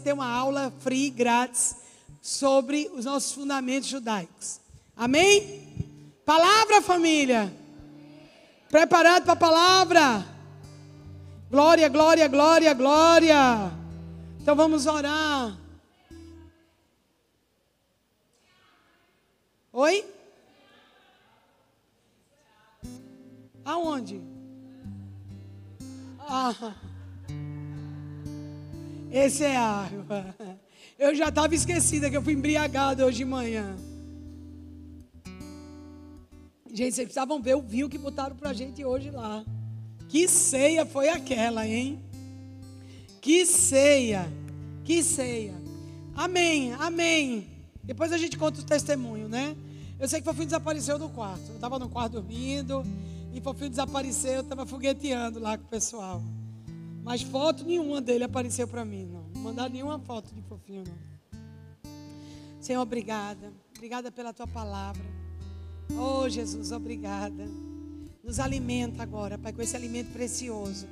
ter uma aula free, grátis, sobre os nossos fundamentos judaicos. Amém? Palavra, família. Preparado para a palavra? Glória, glória, glória, glória. Então vamos orar. Oi? Aonde? Ah. Esse é água. Eu já estava esquecida que eu fui embriagada hoje de manhã. Gente, vocês precisavam ver o vinho que botaram pra gente hoje lá. Que ceia foi aquela, hein? Que ceia. Que ceia. Amém, amém. Depois a gente conta o testemunho, né? Eu sei que Fofinho desapareceu do quarto. Eu estava no quarto dormindo. E Fofinho desapareceu. Eu estava fogueteando lá com o pessoal. Mas foto nenhuma dele apareceu para mim, não. Mandaram nenhuma foto de Fofinho, não. Senhor, obrigada. Obrigada pela tua palavra. Oh, Jesus, obrigada. Nos alimenta agora, Pai, com esse alimento precioso,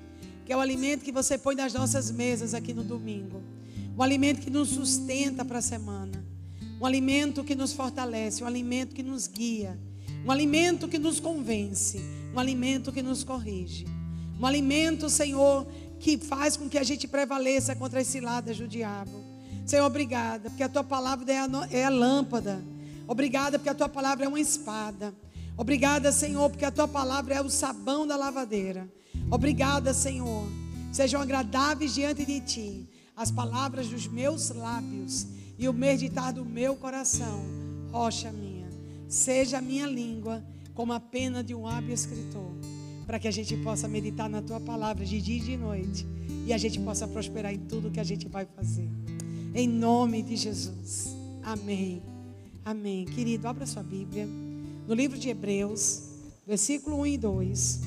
que é o alimento que você põe nas nossas mesas aqui no domingo. O alimento que nos sustenta para a semana. Um alimento que nos fortalece, um alimento que nos guia, um alimento que nos convence, um alimento que nos corrige. Um alimento, Senhor, que faz com que a gente prevaleça contra as ciladas do diabo. Senhor, obrigada, porque a tua palavra é a, é a lâmpada. Obrigada, porque a tua palavra é uma espada. Obrigada, Senhor, porque a tua palavra é o sabão da lavadeira. Obrigada, Senhor. Sejam agradáveis diante de ti as palavras dos meus lábios e o meditar do meu coração, rocha minha. Seja a minha língua como a pena de um hábil escritor para que a gente possa meditar na tua palavra de dia e de noite e a gente possa prosperar em tudo que a gente vai fazer. Em nome de Jesus. Amém. Amém. Querido, abra sua Bíblia. No livro de Hebreus, versículo 1 e 2,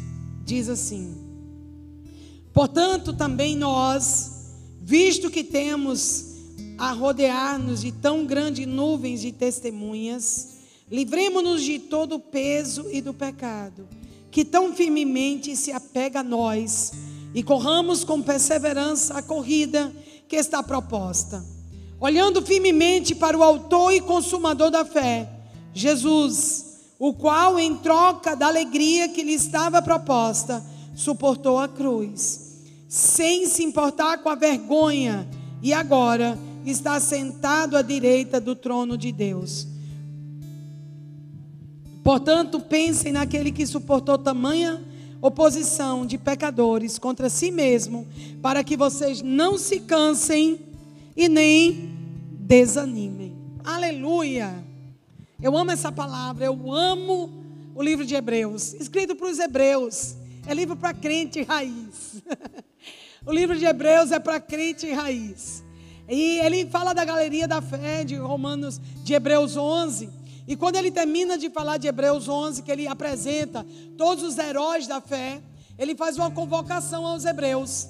diz assim: Portanto, também nós, visto que temos a rodear-nos de tão grandes nuvens de testemunhas, livremos-nos de todo o peso e do pecado que tão firmemente se apega a nós e corramos com perseverança a corrida que está proposta. Olhando firmemente para o Autor e Consumador da fé, Jesus, o qual, em troca da alegria que lhe estava proposta, suportou a cruz, sem se importar com a vergonha, e agora está sentado à direita do trono de Deus. Portanto, pensem naquele que suportou tamanha oposição de pecadores contra si mesmo, para que vocês não se cansem e nem desanimem. Aleluia! Eu amo essa palavra, eu amo o livro de Hebreus, escrito para os hebreus. É livro para crente raiz. o livro de Hebreus é para crente raiz. E ele fala da galeria da fé de Romanos, de Hebreus 11 e quando ele termina de falar de Hebreus 11, que ele apresenta todos os heróis da fé, ele faz uma convocação aos hebreus,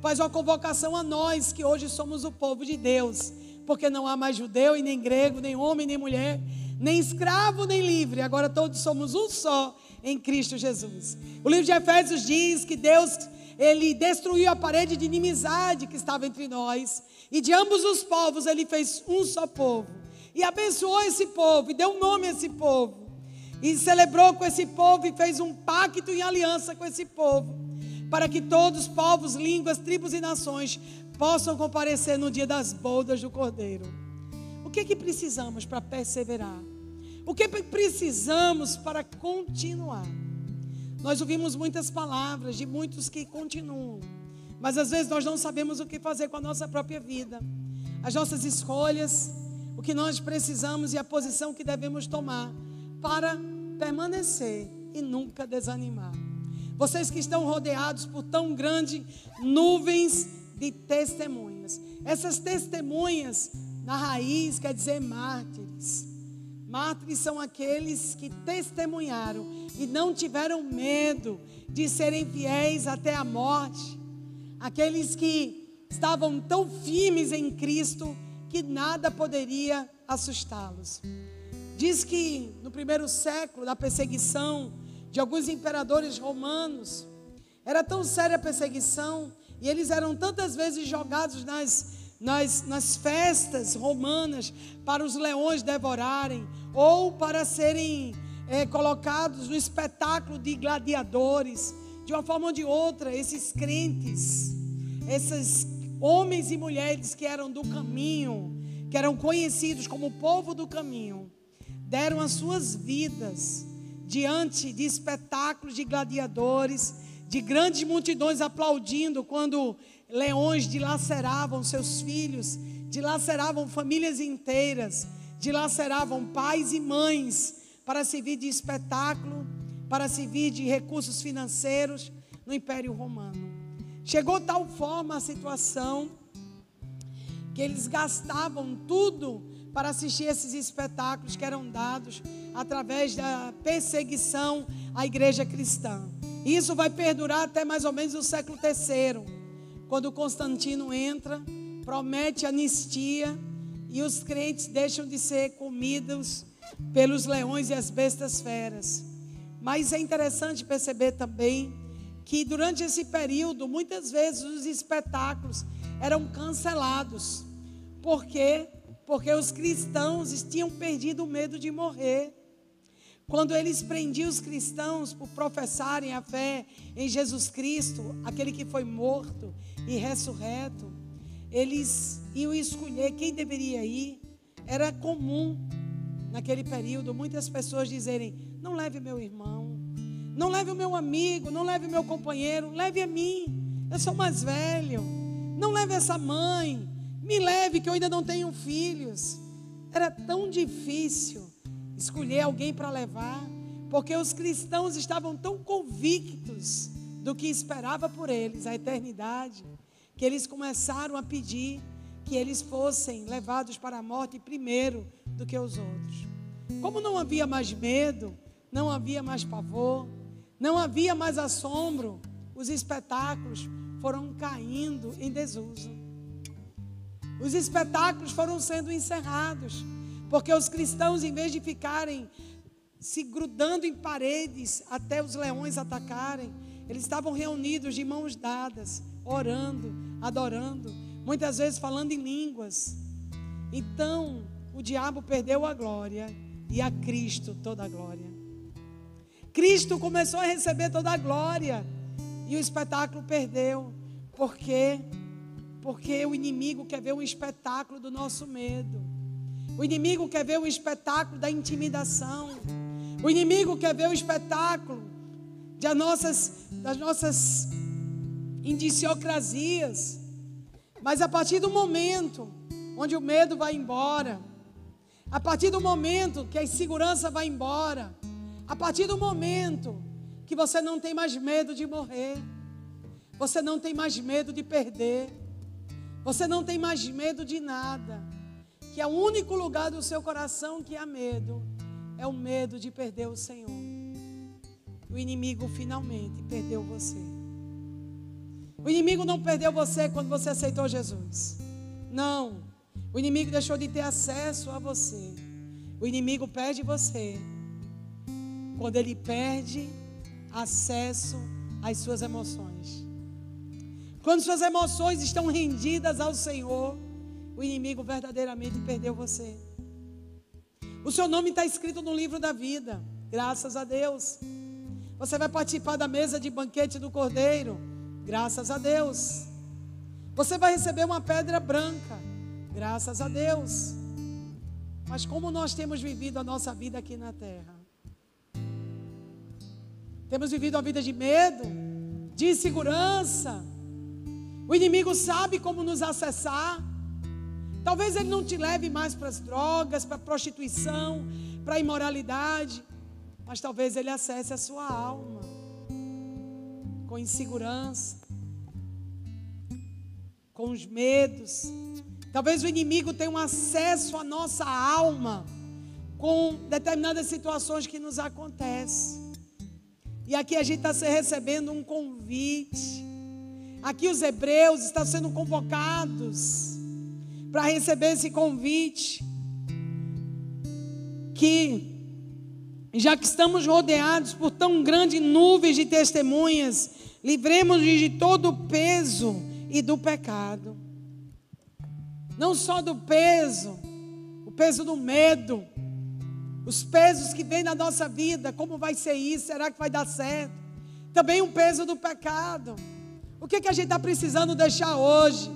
faz uma convocação a nós que hoje somos o povo de Deus, porque não há mais judeu e nem grego, nem homem nem mulher, nem escravo nem livre, agora todos somos um só em Cristo Jesus. O livro de Efésios diz que Deus ele destruiu a parede de inimizade que estava entre nós, e de ambos os povos ele fez um só povo e abençoou esse povo, e deu nome a esse povo, e celebrou com esse povo, e fez um pacto em aliança com esse povo, para que todos, povos, línguas, tribos e nações possam comparecer no dia das bodas do Cordeiro. O que é que precisamos para perseverar? O que precisamos para continuar? Nós ouvimos muitas palavras de muitos que continuam, mas às vezes nós não sabemos o que fazer com a nossa própria vida, as nossas escolhas, o que nós precisamos e a posição que devemos tomar para permanecer e nunca desanimar. Vocês que estão rodeados por tão grandes nuvens de testemunhas. Essas testemunhas, na raiz, quer dizer mártires. Mártires são aqueles que testemunharam e não tiveram medo de serem fiéis até a morte. Aqueles que estavam tão firmes em Cristo que nada poderia assustá-los. Diz que no primeiro século, da perseguição de alguns imperadores romanos, era tão séria a perseguição e eles eram tantas vezes jogados nas, nas, nas festas romanas para os leões devorarem, ou para serem é, colocados no espetáculo de gladiadores. De uma forma ou de outra, esses crentes, esses homens e mulheres que eram do caminho, que eram conhecidos como povo do caminho, deram as suas vidas diante de espetáculos de gladiadores, de grandes multidões aplaudindo quando leões dilaceravam seus filhos, dilaceravam famílias inteiras, dilaceravam pais e mães para servir de espetáculo, para servir de recursos financeiros no Império Romano. Chegou tal forma a situação que eles gastavam tudo para assistir esses espetáculos que eram dados através da perseguição à igreja cristã. Isso vai perdurar até mais ou menos o século III, quando Constantino entra, promete anistia e os crentes deixam de ser comidos pelos leões e as bestas feras. Mas é interessante perceber também que durante esse período, muitas vezes os espetáculos eram cancelados. Por quê? Porque os cristãos tinham perdido o medo de morrer. Quando eles prendiam os cristãos por professarem a fé em Jesus Cristo, aquele que foi morto e ressurreto, eles iam escolher quem deveria ir. Era comum naquele período muitas pessoas dizerem: Não leve meu irmão, não leve o meu amigo, não leve o meu companheiro, leve a mim, eu sou mais velho. Não leve essa mãe, me leve que eu ainda não tenho filhos. Era tão difícil escolher alguém para levar, porque os cristãos estavam tão convictos do que esperava por eles, a eternidade, que eles começaram a pedir que eles fossem levados para a morte primeiro do que os outros. Como não havia mais medo, não havia mais pavor, não havia mais assombro, os espetáculos foram caindo em desuso. Os espetáculos foram sendo encerrados, porque os cristãos, em vez de ficarem se grudando em paredes até os leões atacarem, eles estavam reunidos de mãos dadas, orando, adorando, muitas vezes falando em línguas. Então, o diabo perdeu a glória e a Cristo toda a glória. Cristo começou a receber toda a glória e o espetáculo perdeu. Por quê? Porque o inimigo quer ver um espetáculo do nosso medo. O inimigo quer ver o espetáculo da intimidação. O inimigo quer ver o espetáculo de nossas, das nossas indiciocrasias. Mas a partir do momento onde o medo vai embora, a partir do momento que a insegurança vai embora, a partir do momento que você não tem mais medo de morrer, você não tem mais medo de perder, você não tem mais medo de nada, que é o único lugar do seu coração que há medo, é o medo de perder o Senhor. O inimigo finalmente perdeu você. O inimigo não perdeu você quando você aceitou Jesus. Não. O inimigo deixou de ter acesso a você. O inimigo perde você quando ele perde acesso às suas emoções. Quando suas emoções estão rendidas ao Senhor, o inimigo verdadeiramente perdeu você. O seu nome está escrito no livro da vida, graças a Deus. Você vai participar da mesa de banquete do Cordeiro, graças a Deus. Você vai receber uma pedra branca, graças a Deus. Mas como nós temos vivido a nossa vida aqui na terra? Temos vivido uma vida de medo, de insegurança. O inimigo sabe como nos acessar. Talvez ele não te leve mais para as drogas, para a prostituição, para a imoralidade, mas talvez ele acesse a sua alma com insegurança, com os medos. Talvez o inimigo tenha um acesso à nossa alma com determinadas situações que nos acontecem. E aqui a gente está recebendo um convite. Aqui os hebreus estão sendo convocados para receber esse convite. Que, já que estamos rodeados por tão grandes nuvens de testemunhas, livremos-nos de todo o peso e do pecado. não só do peso, o peso do medo, os pesos que vêm na nossa vida, como vai ser isso? Será que vai dar certo? Também o peso do pecado. O que, que a gente está precisando deixar hoje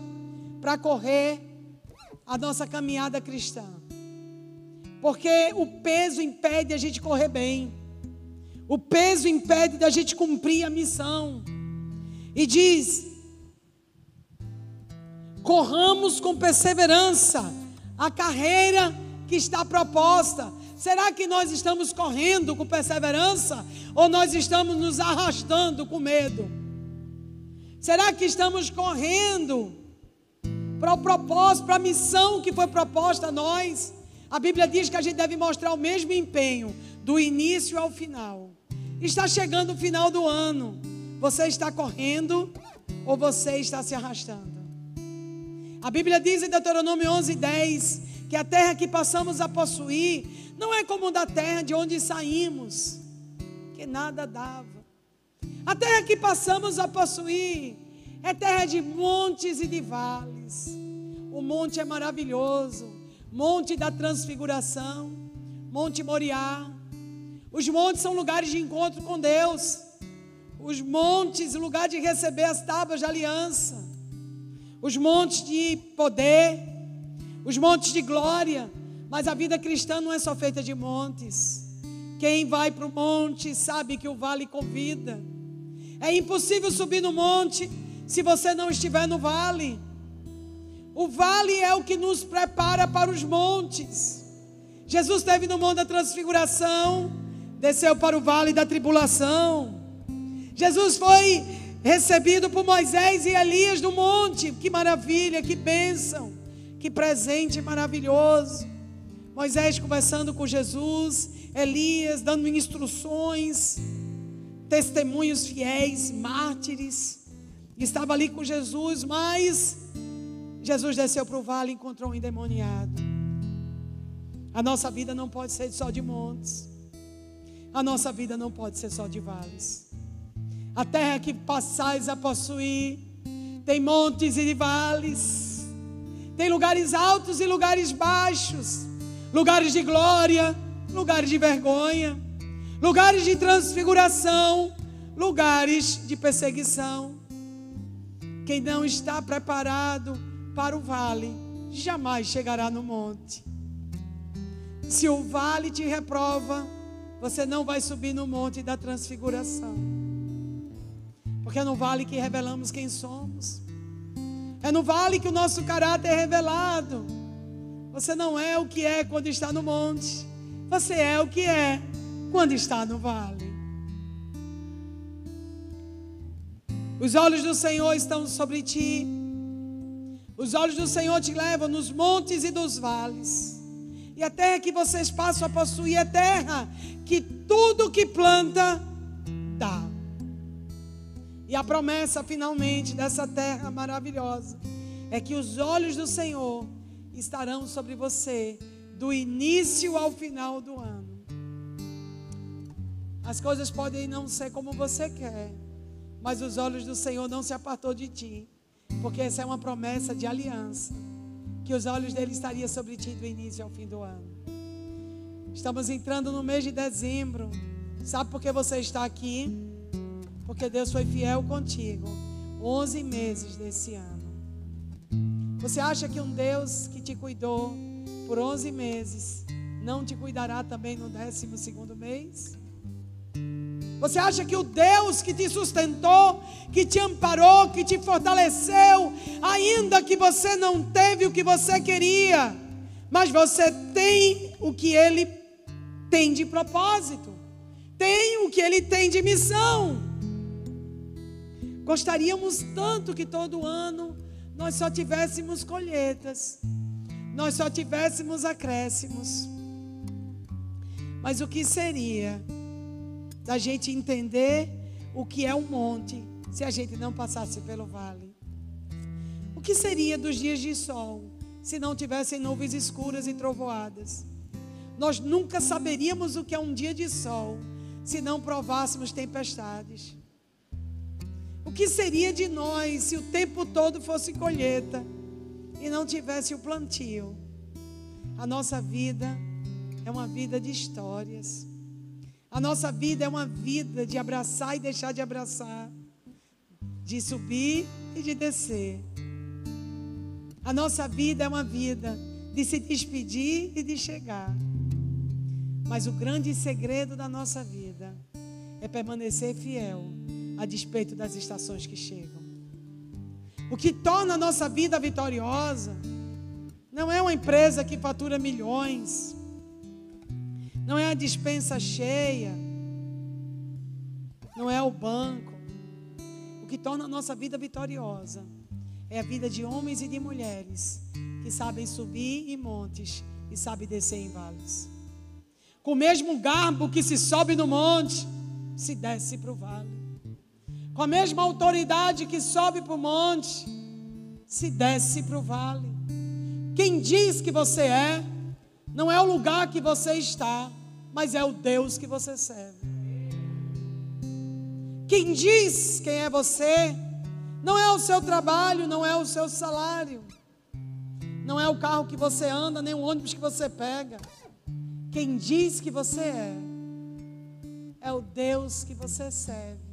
para correr a nossa caminhada cristã? Porque o peso impede a gente correr bem. O peso impede da gente cumprir a missão. E diz: corramos com perseverança a carreira que está proposta. Será que nós estamos correndo com perseverança ou nós estamos nos arrastando com medo? Será que estamos correndo para o propósito, para a missão que foi proposta a nós? A Bíblia diz que a gente deve mostrar o mesmo empenho do início ao final. Está chegando o final do ano. Você está correndo ou você está se arrastando? A Bíblia diz em Deuteronômio 11, 10 que a terra que passamos a possuir não é como da terra de onde saímos, que nada dava. A terra que passamos a possuir é terra de montes e de vales. O monte é maravilhoso, monte da transfiguração, Monte Moriá. Os montes são lugares de encontro com Deus. Os montes, lugar de receber as tábuas de aliança. Os montes de poder, os montes de glória. Mas a vida cristã não é só feita de montes. Quem vai para o monte sabe que o vale convida. É impossível subir no monte se você não estiver no vale. O vale é o que nos prepara para os montes. Jesus esteve no monte da transfiguração, desceu para o vale da tribulação. Jesus foi recebido por Moisés e Elias no monte. Que maravilha, que bênção, que presente maravilhoso. Moisés conversando com Jesus, Elias dando instruções, testemunhos fiéis, mártires. Estava ali com Jesus, mas Jesus desceu para o vale e encontrou um endemoniado. A nossa vida não pode ser só de montes. A nossa vida não pode ser só de vales. A terra que passais a possuir tem montes e vales. Tem lugares altos e lugares baixos. Lugares de glória, lugares de vergonha, lugares de transfiguração, lugares de perseguição. Quem não está preparado para o vale, jamais chegará no monte. Se o vale te reprova, você não vai subir no monte da transfiguração. Porque é no vale que revelamos quem somos. É no vale que o nosso caráter é revelado. Você não é o que é quando está no monte. Você é o que é quando está no vale. Os olhos do Senhor estão sobre ti os olhos do Senhor te levam nos montes e dos vales. E a terra que vocês passam a possuir é terra que tudo que planta dá. E a promessa finalmente dessa terra maravilhosa é que os olhos do Senhor estarão sobre você do início ao final do ano. As coisas podem não ser como você quer, mas os olhos do Senhor não se apartou de ti. Porque essa é uma promessa de aliança. Que os olhos dele estariam sobre ti do início ao fim do ano. Estamos entrando no mês de dezembro. Sabe por que você está aqui? Porque Deus foi fiel contigo. 11 meses desse ano. Você acha que um Deus que te cuidou por 11 meses não te cuidará também no 12 segundo mês? Você acha que o Deus que te sustentou, que te amparou, que te fortaleceu, ainda que você não teve o que você queria, mas você tem o que Ele tem de propósito, tem o que Ele tem de missão. Gostaríamos tanto que todo ano nós só tivéssemos colheitas, nós só tivéssemos acréscimos. Mas o que seria? da gente entender o que é um monte se a gente não passasse pelo vale. O que seria dos dias de sol se não tivessem nuvens escuras e trovoadas? Nós nunca saberíamos o que é um dia de sol se não provássemos tempestades. O que seria de nós se o tempo todo fosse colheita e não tivesse o plantio. A nossa vida é uma vida de histórias. A nossa vida é uma vida de abraçar e deixar de abraçar, de subir e de descer. A nossa vida é uma vida de se despedir e de chegar. Mas o grande segredo da nossa vida é permanecer fiel a despeito das estações que chegam. O que torna a nossa vida vitoriosa não é uma empresa que fatura milhões, não é a dispensa cheia, não é o banco. O que torna a nossa vida vitoriosa é a vida de homens e de mulheres que sabem subir em montes e sabem descer em vales. Com o mesmo garbo que se sobe no monte, se desce para o vale. Com a mesma autoridade que sobe para o monte, se desce para o vale. Quem diz que você é, não é o lugar que você está, mas é o Deus que você serve. Quem diz quem é você, não é o seu trabalho, não é o seu salário, não é o carro que você anda, nem o ônibus que você pega. Quem diz que você é, é o Deus que você serve,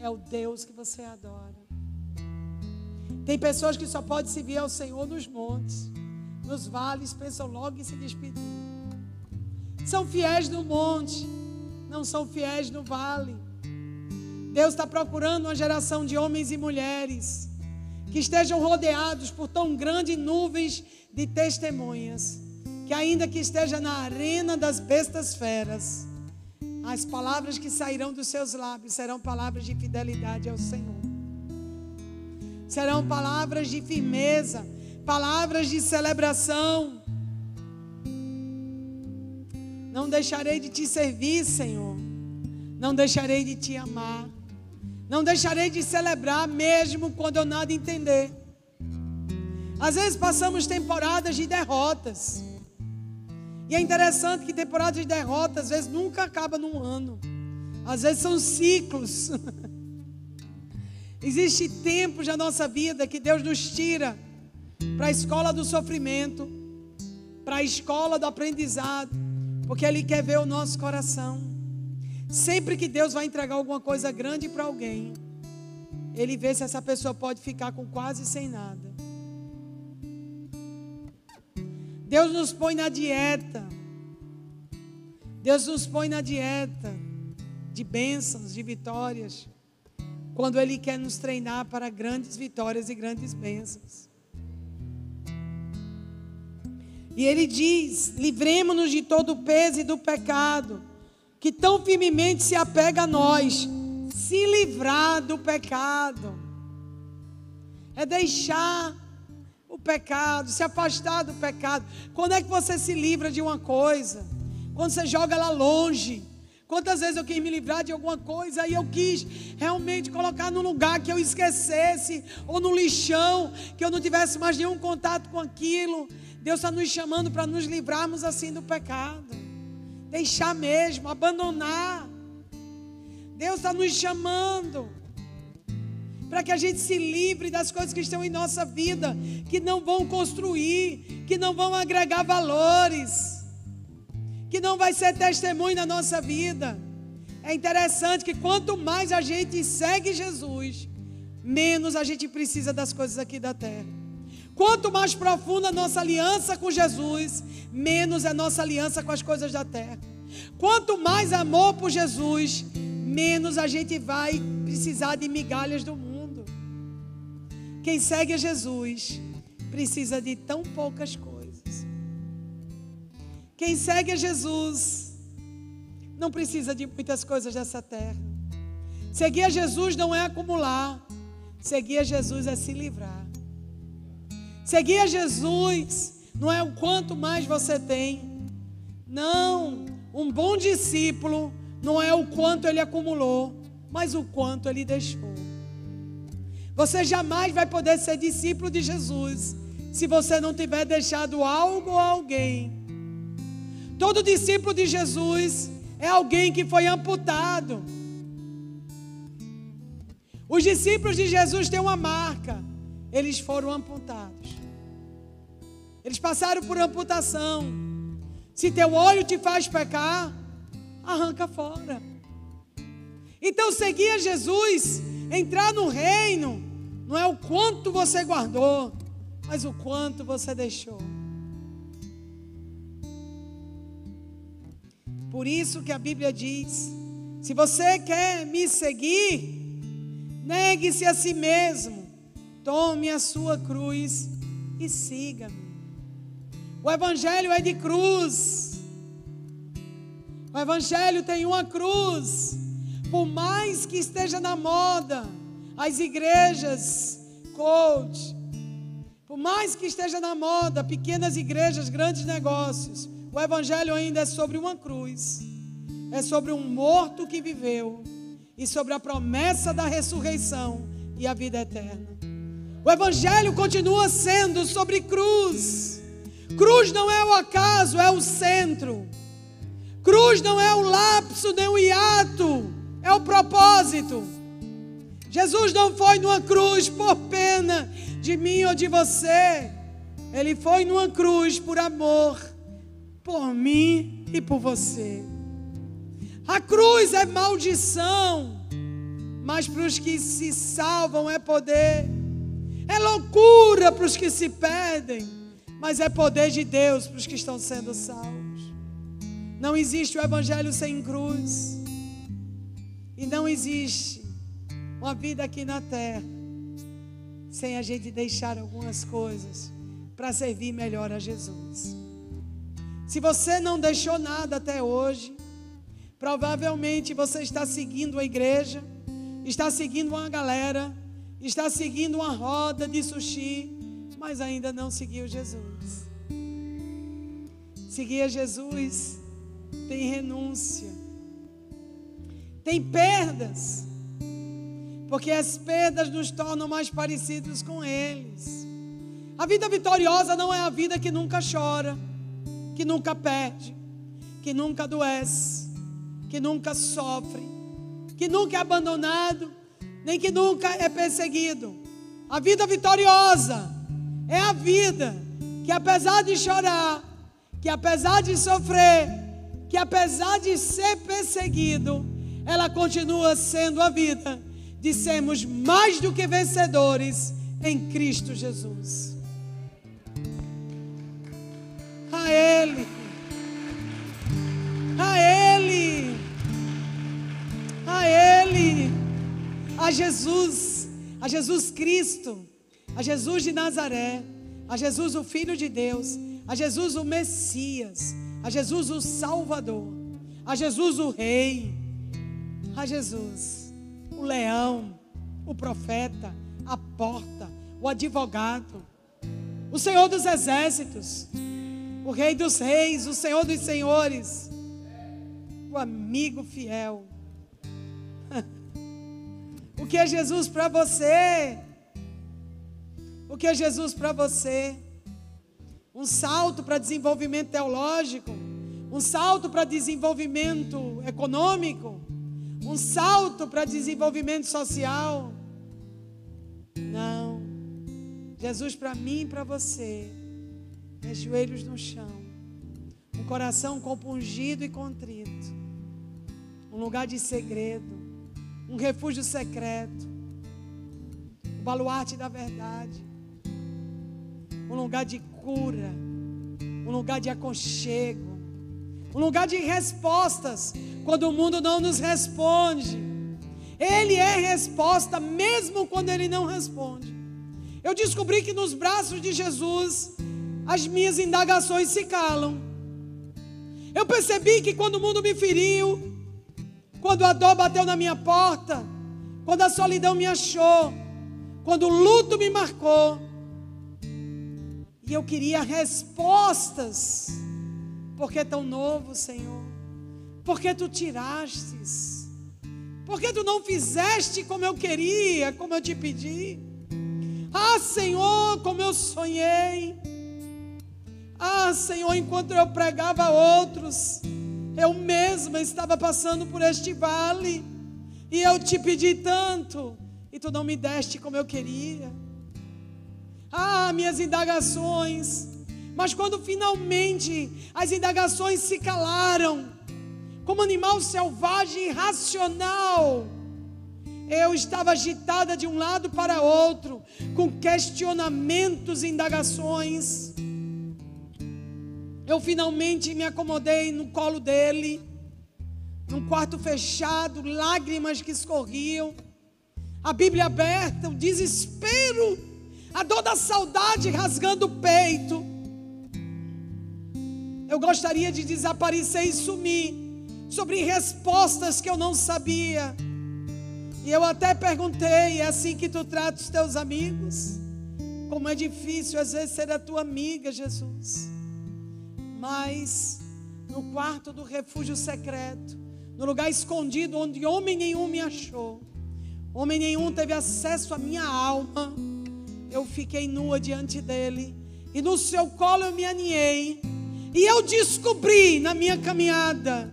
é o Deus que você adora. Tem pessoas que só podem servir ao Senhor nos montes, nos vales, pensam logo em se despedir. São fiéis no monte, não são fiéis no vale. Deus está procurando uma geração de homens e mulheres que estejam rodeados por tão grandes nuvens de testemunhas, que ainda que esteja na arena das bestas feras, as palavras que sairão dos seus lábios serão palavras de fidelidade ao Senhor. Serão palavras de firmeza, palavras de celebração, não deixarei de te servir, Senhor. Não deixarei de te amar. Não deixarei de celebrar, mesmo quando eu nada entender. Às vezes passamos temporadas de derrotas. E é interessante que temporadas de derrotas, às vezes, nunca acaba num ano. Às vezes são ciclos. Existem tempos na nossa vida que Deus nos tira para a escola do sofrimento, para a escola do aprendizado porque Ele quer ver o nosso coração. Sempre que Deus vai entregar alguma coisa grande para alguém, Ele vê se essa pessoa pode ficar com quase sem nada. Deus nos põe na dieta. Deus nos põe na dieta de bênçãos, de vitórias, quando Ele quer nos treinar para grandes vitórias e grandes bênçãos. E ele diz: livremos-nos de todo o peso e do pecado, que tão firmemente se apega a nós. Se livrar do pecado, é deixar o pecado, se afastar do pecado. Quando é que você se livra de uma coisa? Quando você joga ela longe. Quantas vezes eu quis me livrar de alguma coisa e eu quis realmente colocar num lugar que eu esquecesse, ou no lixão, que eu não tivesse mais nenhum contato com aquilo. Deus está nos chamando para nos livrarmos assim do pecado. Deixar mesmo, abandonar. Deus está nos chamando para que a gente se livre das coisas que estão em nossa vida, que não vão construir, que não vão agregar valores, que não vai ser testemunho na nossa vida. É interessante que quanto mais a gente segue Jesus, menos a gente precisa das coisas aqui da terra. Quanto mais profunda a nossa aliança com Jesus, menos é nossa aliança com as coisas da terra. Quanto mais amor por Jesus, menos a gente vai precisar de migalhas do mundo. Quem segue a Jesus precisa de tão poucas coisas. Quem segue a Jesus não precisa de muitas coisas dessa terra. Seguir a Jesus não é acumular, seguir a Jesus é se livrar. Seguir a Jesus não é o quanto mais você tem. Não, um bom discípulo não é o quanto ele acumulou, mas o quanto ele deixou. Você jamais vai poder ser discípulo de Jesus se você não tiver deixado algo ou alguém. Todo discípulo de Jesus é alguém que foi amputado. Os discípulos de Jesus têm uma marca, eles foram amputados. Eles passaram por amputação. Se teu olho te faz pecar, arranca fora. Então, seguir a Jesus, entrar no reino, não é o quanto você guardou, mas o quanto você deixou. Por isso que a Bíblia diz: se você quer me seguir, negue-se a si mesmo, tome a sua cruz e siga-me. O Evangelho é de cruz. O Evangelho tem uma cruz. Por mais que esteja na moda, as igrejas, coach, por mais que esteja na moda, pequenas igrejas, grandes negócios, o Evangelho ainda é sobre uma cruz, é sobre um morto que viveu e sobre a promessa da ressurreição e a vida eterna. O Evangelho continua sendo sobre cruz. Cruz não é o acaso, é o centro. Cruz não é o lapso, nem o hiato, é o propósito. Jesus não foi numa cruz por pena de mim ou de você. Ele foi numa cruz por amor, por mim e por você. A cruz é maldição, mas para os que se salvam é poder. É loucura para os que se perdem, mas é poder de Deus para os que estão sendo salvos. Não existe o evangelho sem cruz. E não existe uma vida aqui na terra sem a gente deixar algumas coisas para servir melhor a Jesus. Se você não deixou nada até hoje, provavelmente você está seguindo a igreja, está seguindo uma galera, está seguindo uma roda de sushi, mas ainda não seguiu Jesus. Seguir a Jesus tem renúncia tem perdas, porque as perdas nos tornam mais parecidos com eles. A vida vitoriosa não é a vida que nunca chora, que nunca perde, que nunca adoece, que nunca sofre, que nunca é abandonado, nem que nunca é perseguido. A vida vitoriosa é a vida que, apesar de chorar, que apesar de sofrer, que apesar de ser perseguido, ela continua sendo a vida de sermos mais do que vencedores em Cristo Jesus. A Ele, a Ele, a Ele, a Jesus, a Jesus Cristo, a Jesus de Nazaré, a Jesus o Filho de Deus, a Jesus o Messias, a Jesus o Salvador, a Jesus o Rei. A Jesus, o leão, o profeta, a porta, o advogado, o Senhor dos exércitos, o Rei dos reis, o Senhor dos senhores, o amigo fiel. O que é Jesus para você? O que é Jesus para você? Um salto para desenvolvimento teológico? Um salto para desenvolvimento econômico? Um salto para desenvolvimento social. Não. Jesus para mim e para você. É joelhos no chão, um coração compungido e contrito, um lugar de segredo, um refúgio secreto, um baluarte da verdade, um lugar de cura, um lugar de aconchego, um lugar de respostas quando o mundo não nos responde. Ele é resposta mesmo quando ele não responde. Eu descobri que nos braços de Jesus as minhas indagações se calam. Eu percebi que quando o mundo me feriu, quando a dor bateu na minha porta, quando a solidão me achou, quando o luto me marcou, e eu queria respostas, porque é tão novo, Senhor. Porque tu tirastes? Porque tu não fizeste como eu queria, como eu te pedi? Ah, Senhor, como eu sonhei. Ah, Senhor, enquanto eu pregava a outros, eu mesma estava passando por este vale. E eu te pedi tanto, e tu não me deste como eu queria. Ah, minhas indagações. Mas quando finalmente as indagações se calaram, como animal selvagem e irracional, eu estava agitada de um lado para outro, com questionamentos e indagações. Eu finalmente me acomodei no colo dele, num quarto fechado, lágrimas que escorriam, a Bíblia aberta, o desespero, a dor da saudade rasgando o peito. Eu gostaria de desaparecer e sumir sobre respostas que eu não sabia. E eu até perguntei: é assim que tu trata os teus amigos? Como é difícil às vezes ser a tua amiga, Jesus mas no quarto do refúgio secreto, no lugar escondido onde homem nenhum me achou, homem nenhum teve acesso à minha alma, eu fiquei nua diante dele, e no seu colo eu me aninhei, e eu descobri na minha caminhada,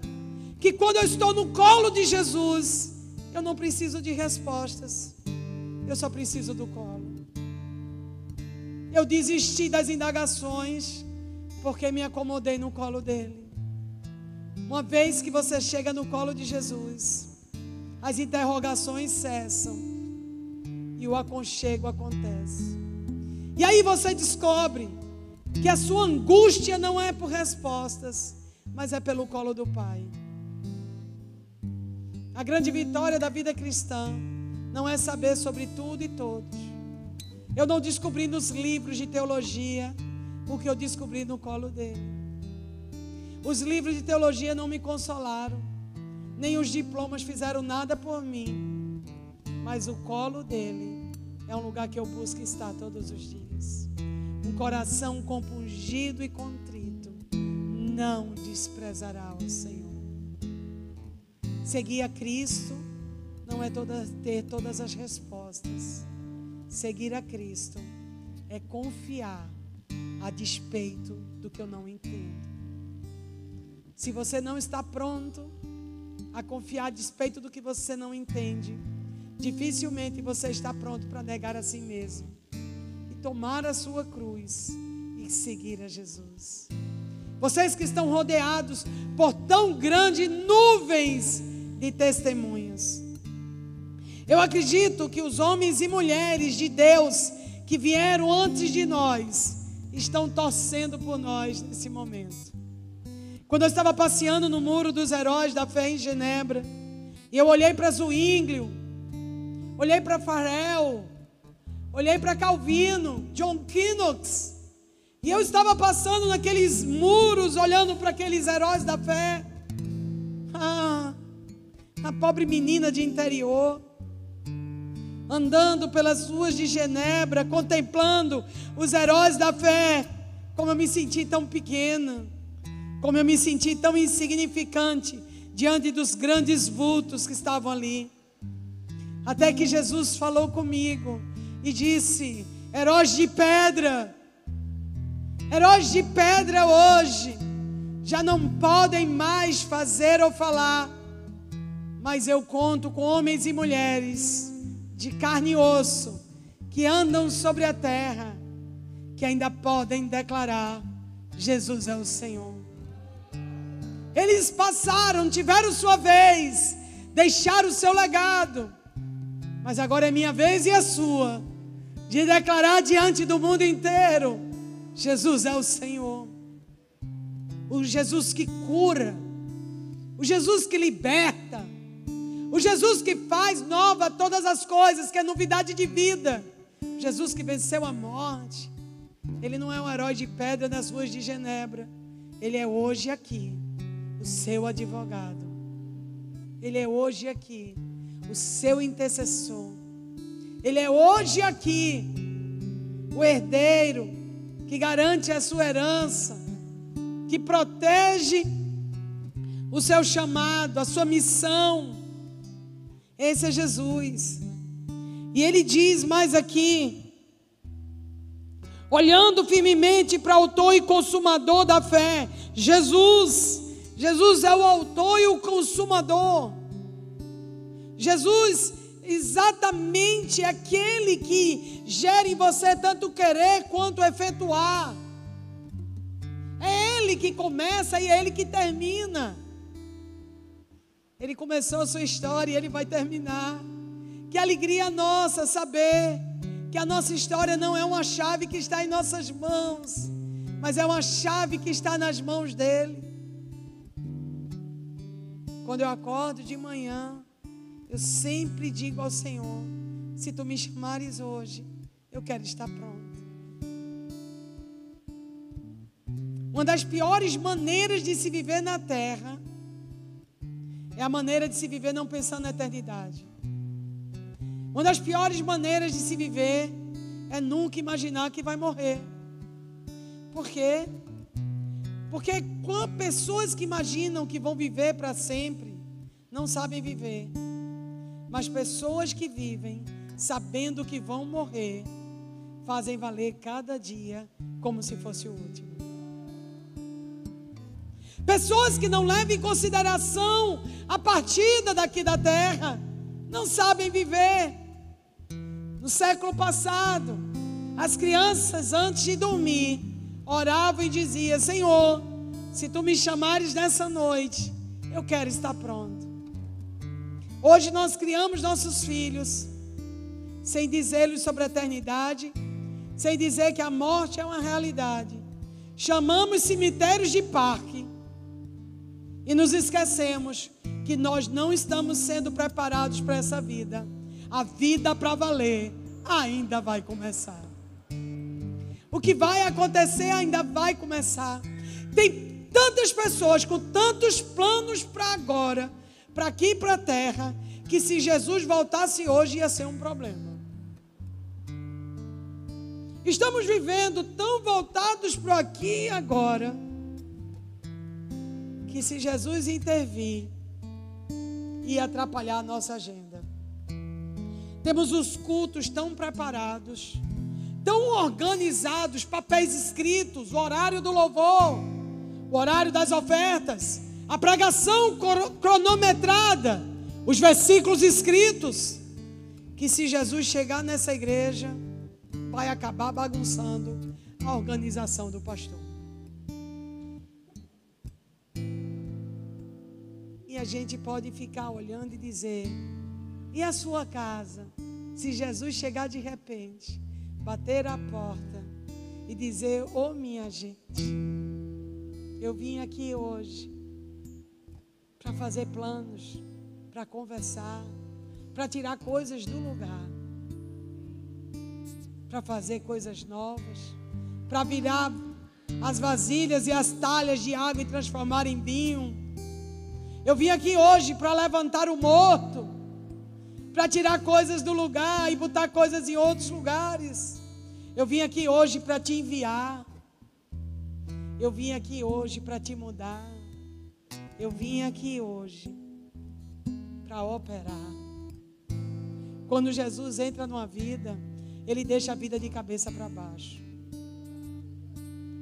que quando eu estou no colo de Jesus, eu não preciso de respostas, eu só preciso do colo. Eu desisti das indagações, porque me acomodei no colo dele. Uma vez que você chega no colo de Jesus, as interrogações cessam e o aconchego acontece. E aí você descobre que a sua angústia não é por respostas, mas é pelo colo do Pai. A grande vitória da vida cristã não é saber sobre tudo e todos. Eu não descobri nos livros de teologia o que eu descobri no colo dele. Os livros de teologia não me consolaram, nem os diplomas fizeram nada por mim, mas o colo dele é um lugar que eu busco estar todos os dias. Um coração compungido e contrito não desprezará o Senhor. Seguir a Cristo não é toda, ter todas as respostas. Seguir a Cristo é confiar a despeito do que eu não entendo. Se você não está pronto a confiar a despeito do que você não entende, dificilmente você está pronto para negar a si mesmo tomar a sua cruz e seguir a Jesus. Vocês que estão rodeados por tão grandes nuvens de testemunhas. Eu acredito que os homens e mulheres de Deus que vieram antes de nós estão torcendo por nós nesse momento. Quando eu estava passeando no Muro dos Heróis da Fé em Genebra, e eu olhei para Zwinglio, olhei para Farel, olhei para Calvino, John Knox, e eu estava passando naqueles muros, olhando para aqueles heróis da fé. Ah, a pobre menina de interior andando pelas ruas de Genebra, contemplando os heróis da fé, como eu me senti tão pequena, como eu me senti tão insignificante diante dos grandes vultos que estavam ali. Até que Jesus falou comigo e disse: Heróis de pedra, heróis de pedra hoje já não podem mais fazer ou falar, mas eu conto com homens e mulheres de carne e osso, que andam sobre a terra, que ainda podem declarar: Jesus é o Senhor. Eles passaram, tiveram sua vez, deixaram o seu legado, mas agora é minha vez e a sua, de declarar diante do mundo inteiro: Jesus é o Senhor. O Jesus que cura, o Jesus que liberta, o Jesus que faz nova todas as coisas, que é novidade de vida. Jesus que venceu a morte. Ele não é um herói de pedra nas ruas de Genebra. Ele é hoje aqui, o seu advogado. Ele é hoje aqui, o seu intercessor. Ele é hoje aqui, o herdeiro que garante a sua herança, que protege o seu chamado, a sua missão esse é Jesus. E ele diz mais aqui: olhando firmemente para o autor e consumador da fé, Jesus. Jesus é o autor e o consumador. Jesus exatamente aquele que gera em você tanto querer quanto efetuar. Ele que começa e é Ele que termina. Ele começou a sua história e Ele vai terminar. Que alegria nossa saber que a nossa história não é uma chave que está em nossas mãos, mas é uma chave que está nas mãos dele. Quando eu acordo de manhã, eu sempre digo ao Senhor: se tu me chamares hoje, eu quero estar pronto. Uma das piores maneiras de se viver na terra é a maneira de se viver não pensando na eternidade. Uma das piores maneiras de se viver é nunca imaginar que vai morrer. Por quê? Porque pessoas que imaginam que vão viver para sempre, não sabem viver. Mas pessoas que vivem sabendo que vão morrer, fazem valer cada dia como se fosse o último. Pessoas que não levam em consideração a partida daqui da terra, não sabem viver. No século passado, as crianças, antes de dormir, oravam e diziam: Senhor, se tu me chamares nessa noite, eu quero estar pronto. Hoje nós criamos nossos filhos sem dizer-lhes sobre a eternidade, sem dizer que a morte é uma realidade. Chamamos cemitérios de parque e nos esquecemos que nós não estamos sendo preparados para essa vida a vida para valer ainda vai começar. O que vai acontecer ainda vai começar. Tem tantas pessoas com tantos planos para agora, para aqui e para a terra, que se Jesus voltasse hoje ia ser um problema. Estamos vivendo tão voltados para aqui e agora, que se Jesus intervir, ia atrapalhar a nossa agenda. Temos os cultos tão preparados, tão organizados, papéis escritos, o horário do louvor, o horário das ofertas, a pregação cronometrada, os versículos escritos, que se Jesus chegar nessa igreja, vai acabar bagunçando a organização do pastor. E a gente pode ficar olhando e dizer: e a sua casa? Se Jesus chegar de repente, bater a porta e dizer: Ô oh, minha gente, eu vim aqui hoje para fazer planos, para conversar, para tirar coisas do lugar, para fazer coisas novas, para virar as vasilhas e as talhas de água e transformar em vinho. Eu vim aqui hoje para levantar o morto para tirar coisas do lugar e botar coisas em outros lugares. Eu vim aqui hoje para te enviar. Eu vim aqui hoje para te mudar. Eu vim aqui hoje para operar. Quando Jesus entra numa vida, ele deixa a vida de cabeça para baixo.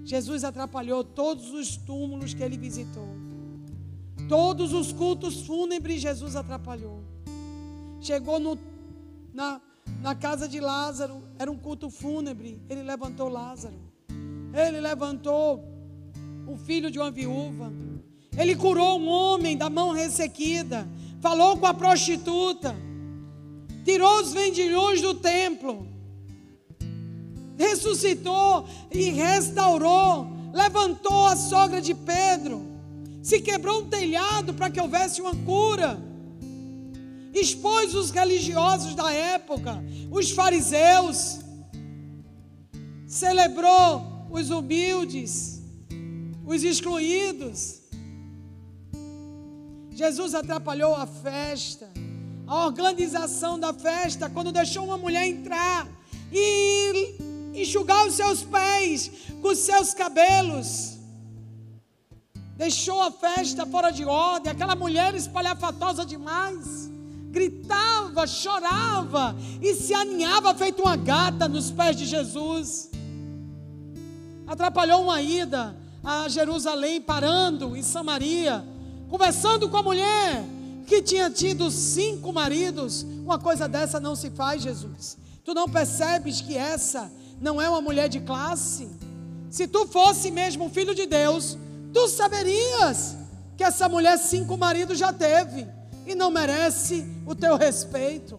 Jesus atrapalhou todos os túmulos que ele visitou. Todos os cultos fúnebres Jesus atrapalhou. Chegou no, na, na casa de Lázaro, era um culto fúnebre. Ele levantou Lázaro. Ele levantou o filho de uma viúva. Ele curou um homem da mão ressequida. Falou com a prostituta. Tirou os vendilhões do templo. Ressuscitou e restaurou. Levantou a sogra de Pedro. Se quebrou um telhado para que houvesse uma cura expôs os religiosos da época, os fariseus, celebrou os humildes, os excluídos. Jesus atrapalhou a festa, a organização da festa, quando deixou uma mulher entrar e enxugar os seus pés com os seus cabelos. Deixou a festa fora de ordem, aquela mulher espalhafatosa demais gritava, chorava e se aninhava feito uma gata nos pés de Jesus. Atrapalhou uma ida a Jerusalém, parando em Samaria, conversando com a mulher que tinha tido cinco maridos. Uma coisa dessa não se faz, Jesus. Tu não percebes que essa não é uma mulher de classe? Se tu fosse mesmo filho de Deus, Tu saberias que essa mulher cinco maridos já teve e não merece o teu respeito.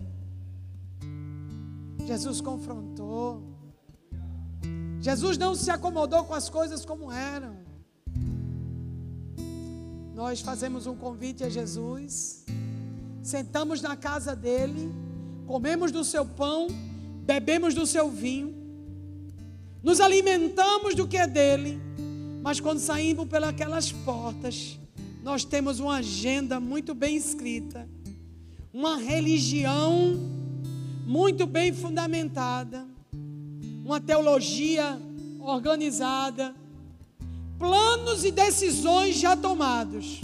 Jesus confrontou. Jesus não se acomodou com as coisas como eram. Nós fazemos um convite a Jesus, sentamos na casa dele, comemos do seu pão, bebemos do seu vinho, nos alimentamos do que é dele, mas quando saímos pelas portas, nós temos uma agenda muito bem escrita, uma religião muito bem fundamentada, uma teologia organizada, planos e decisões já tomados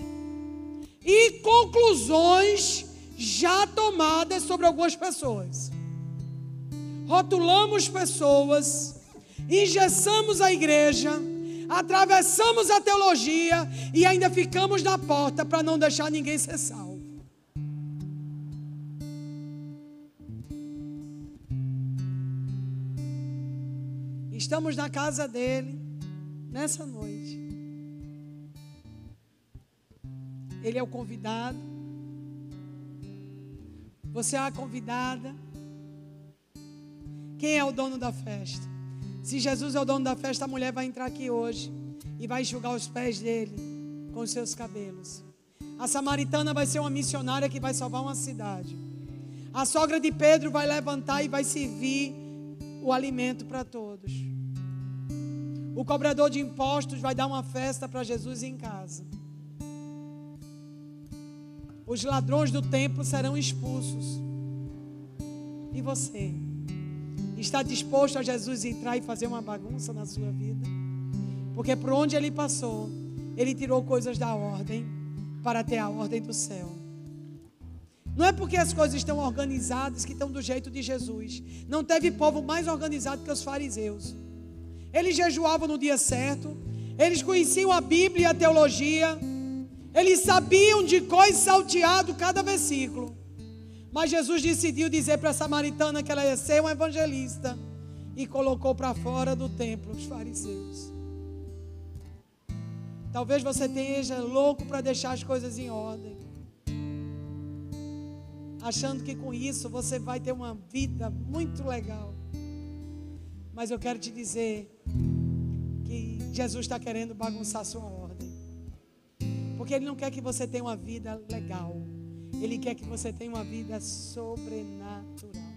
e conclusões já tomadas sobre algumas pessoas. Rotulamos pessoas, engessamos a igreja, atravessamos a teologia e ainda ficamos na porta para não deixar ninguém ser salvo. Estamos na casa dele nessa noite. Ele é o convidado. Você é a convidada. Quem é o dono da festa? Se Jesus é o dono da festa, a mulher vai entrar aqui hoje e vai enxugar os pés dele com os seus cabelos. A samaritana vai ser uma missionária que vai salvar uma cidade. A sogra de Pedro vai levantar e vai servir o alimento para todos. O cobrador de impostos vai dar uma festa para Jesus em casa. Os ladrões do templo serão expulsos. E você? Está disposto a Jesus entrar e fazer uma bagunça na sua vida? Porque por onde ele passou, ele tirou coisas da ordem para ter a ordem do céu. Não é porque as coisas estão organizadas que estão do jeito de Jesus. Não teve povo mais organizado que os fariseus. Eles jejuavam no dia certo, eles conheciam a Bíblia e a teologia, eles sabiam de coisa salteado cada versículo. Mas Jesus decidiu dizer para a samaritana que ela ia ser uma evangelista e colocou para fora do templo os fariseus. Talvez você esteja louco para deixar as coisas em ordem, achando que com isso você vai ter uma vida muito legal. Mas eu quero te dizer que Jesus está querendo bagunçar sua ordem, porque Ele não quer que você tenha uma vida legal. Ele quer que você tenha uma vida sobrenatural.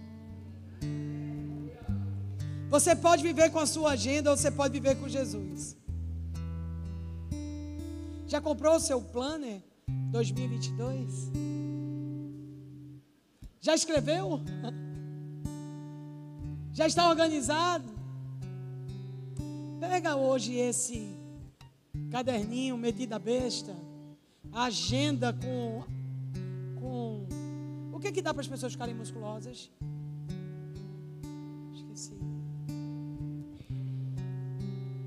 Você pode viver com a sua agenda ou você pode viver com Jesus. Já comprou o seu planner 2022? Já escreveu? Já está organizado? Pega hoje esse caderninho, medida besta, agenda com com. O que, que dá para as pessoas ficarem musculosas? Esqueci.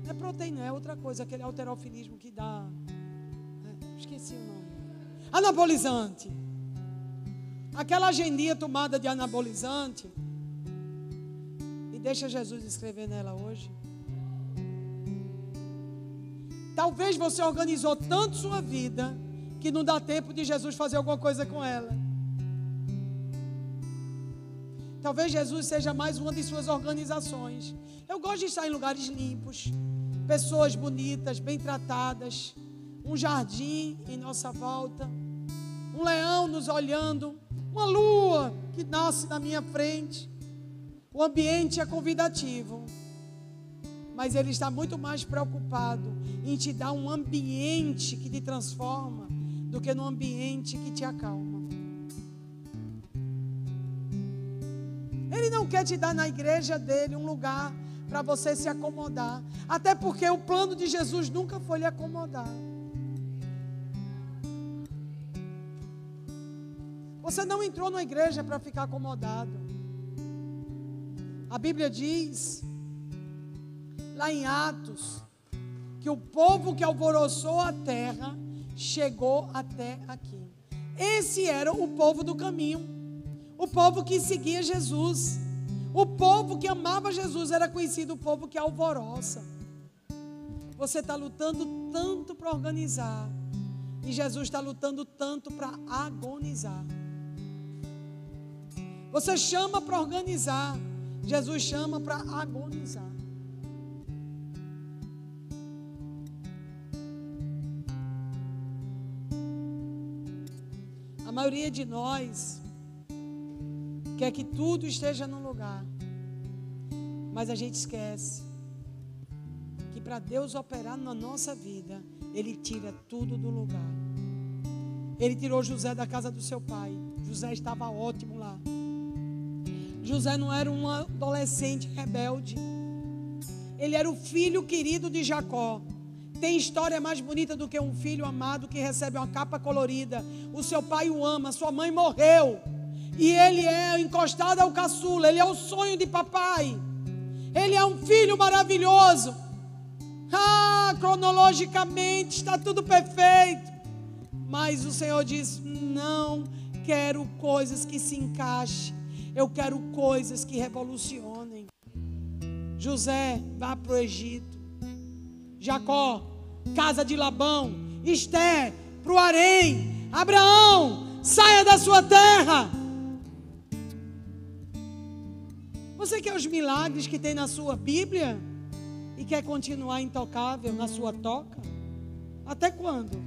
É proteína, é outra coisa, aquele alterofilismo que dá. É, esqueci o nome. Anabolizante. Aquela agendinha tomada de anabolizante. Deixa Jesus escrever nela hoje. Talvez você organizou tanto sua vida que não dá tempo de Jesus fazer alguma coisa com ela. Talvez Jesus seja mais uma de suas organizações. Eu gosto de estar em lugares limpos, pessoas bonitas, bem tratadas, um jardim em nossa volta, um leão nos olhando, uma lua que nasce na minha frente. O ambiente é convidativo, mas ele está muito mais preocupado em te dar um ambiente que te transforma do que no ambiente que te acalma. Ele não quer te dar na igreja dele um lugar para você se acomodar, até porque o plano de Jesus nunca foi lhe acomodar. Você não entrou na igreja para ficar acomodado. A Bíblia diz, lá em Atos, que o povo que alvoroçou a terra chegou até aqui. Esse era o povo do caminho, o povo que seguia Jesus, o povo que amava Jesus era conhecido o povo que alvoroça. Você está lutando tanto para organizar. E Jesus está lutando tanto para agonizar. Você chama para organizar. Jesus chama para agonizar. A maioria de nós quer que tudo esteja no lugar. Mas a gente esquece que para Deus operar na nossa vida, Ele tira tudo do lugar. Ele tirou José da casa do seu pai. José estava ótimo lá. José não era um adolescente rebelde. Ele era o filho querido de Jacó. Tem história mais bonita do que um filho amado que recebe uma capa colorida. O seu pai o ama, sua mãe morreu. E ele é encostado ao caçula, ele é o sonho de papai. Ele é um filho maravilhoso. Ah, cronologicamente está tudo perfeito. Mas o Senhor diz: não quero coisas que se encaixem. Eu quero coisas que revolucionem. José, vá para o Egito. Jacó, casa de Labão. Esté, para o Arém. Abraão, saia da sua terra. Você quer os milagres que tem na sua Bíblia? E quer continuar intocável na sua toca? Até quando?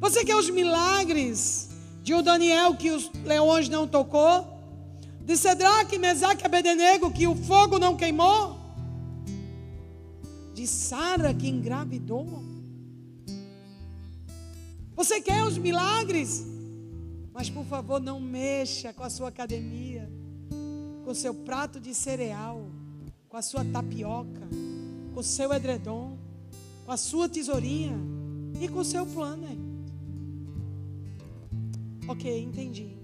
Você quer os milagres de o Daniel que os leões não tocou? De Cedraque, Mesaque e Abednego que o fogo não queimou? De Sara que engravidou? Você quer os milagres? Mas por favor, não mexa com a sua academia, com o seu prato de cereal, com a sua tapioca, com o seu edredom, com a sua tesourinha e com o seu planner. Ok, entendi.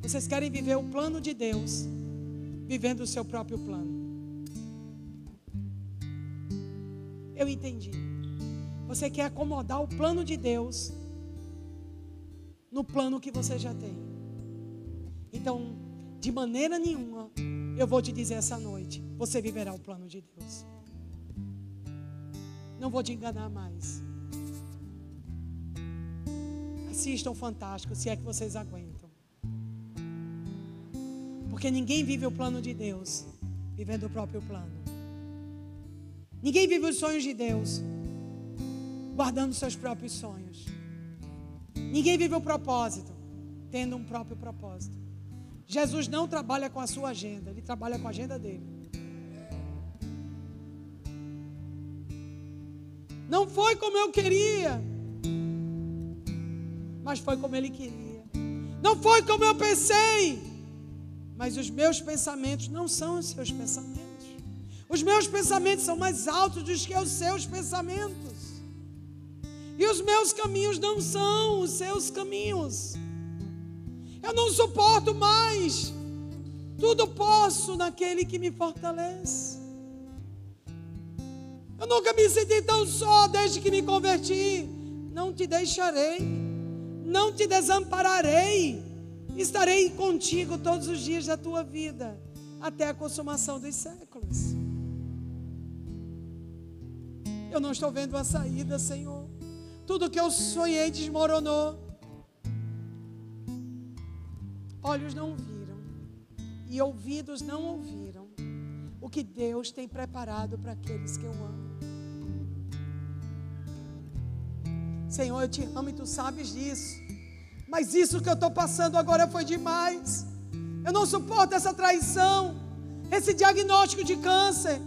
Vocês querem viver o plano de Deus, vivendo o seu próprio plano. Eu entendi. Você quer acomodar o plano de Deus no plano que você já tem. Então, de maneira nenhuma, eu vou te dizer essa noite: você viverá o plano de Deus. Não vou te enganar mais. Assistam Fantástico, se é que vocês aguentam. Porque ninguém vive o plano de Deus vivendo o próprio plano. Ninguém vive os sonhos de Deus guardando seus próprios sonhos. Ninguém vive o propósito tendo um próprio propósito. Jesus não trabalha com a sua agenda, ele trabalha com a agenda dele. Não foi como eu queria, mas foi como ele queria. Não foi como eu pensei, mas os meus pensamentos não são os seus pensamentos. Os meus pensamentos são mais altos do que os seus pensamentos. E os meus caminhos não são os seus caminhos. Eu não suporto mais. Tudo posso naquele que me fortalece. Eu nunca me senti tão só desde que me converti. Não te deixarei, não te desampararei. Estarei contigo todos os dias da tua vida, até a consumação dos séculos. Eu não estou vendo a saída, Senhor. Tudo que eu sonhei desmoronou. Olhos não viram e ouvidos não ouviram o que Deus tem preparado para aqueles que eu amo. Senhor, eu te amo e tu sabes disso. Mas isso que eu estou passando agora foi demais. Eu não suporto essa traição, esse diagnóstico de câncer,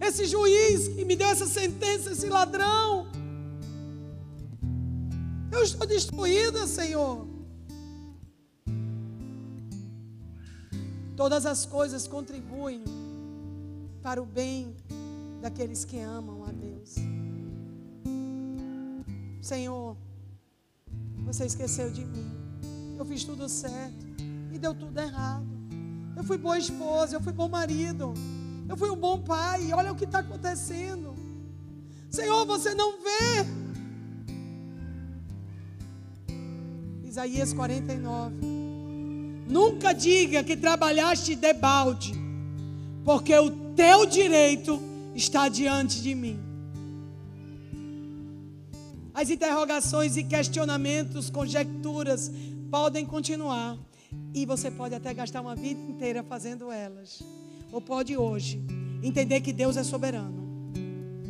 esse juiz que me deu essa sentença, esse ladrão. Eu estou destruída, Senhor. Todas as coisas contribuem para o bem daqueles que amam a Deus. Senhor, você esqueceu de mim. Eu fiz tudo certo e deu tudo errado. Eu fui boa esposa, eu fui bom marido, eu fui um bom pai. Olha o que está acontecendo. Senhor, você não vê Isaías 49. Nunca diga que trabalhaste de balde, porque o teu direito está diante de mim. As interrogações e questionamentos, conjecturas podem continuar. E você pode até gastar uma vida inteira fazendo elas. Ou pode hoje entender que Deus é soberano.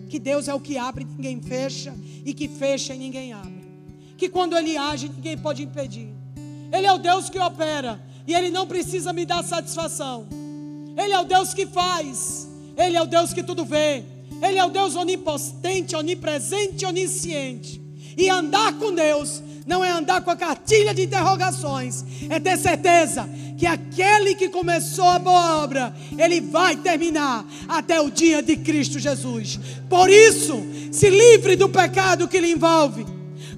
Que Deus é o que abre e ninguém fecha. E que fecha e ninguém abre. Que quando Ele age, ninguém pode impedir. Ele é o Deus que opera. E Ele não precisa me dar satisfação. Ele é o Deus que faz. Ele é o Deus que tudo vê. Ele é o Deus onipotente, onipresente, onisciente. E andar com Deus não é andar com a cartilha de interrogações, é ter certeza que aquele que começou a boa obra, ele vai terminar até o dia de Cristo Jesus. Por isso, se livre do pecado que lhe envolve,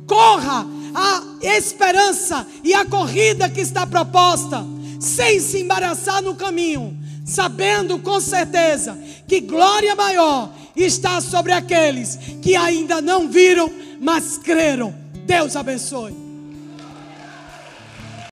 corra a esperança e a corrida que está proposta, sem se embaraçar no caminho, sabendo com certeza que glória maior está sobre aqueles que ainda não viram, mas creram. Deus abençoe.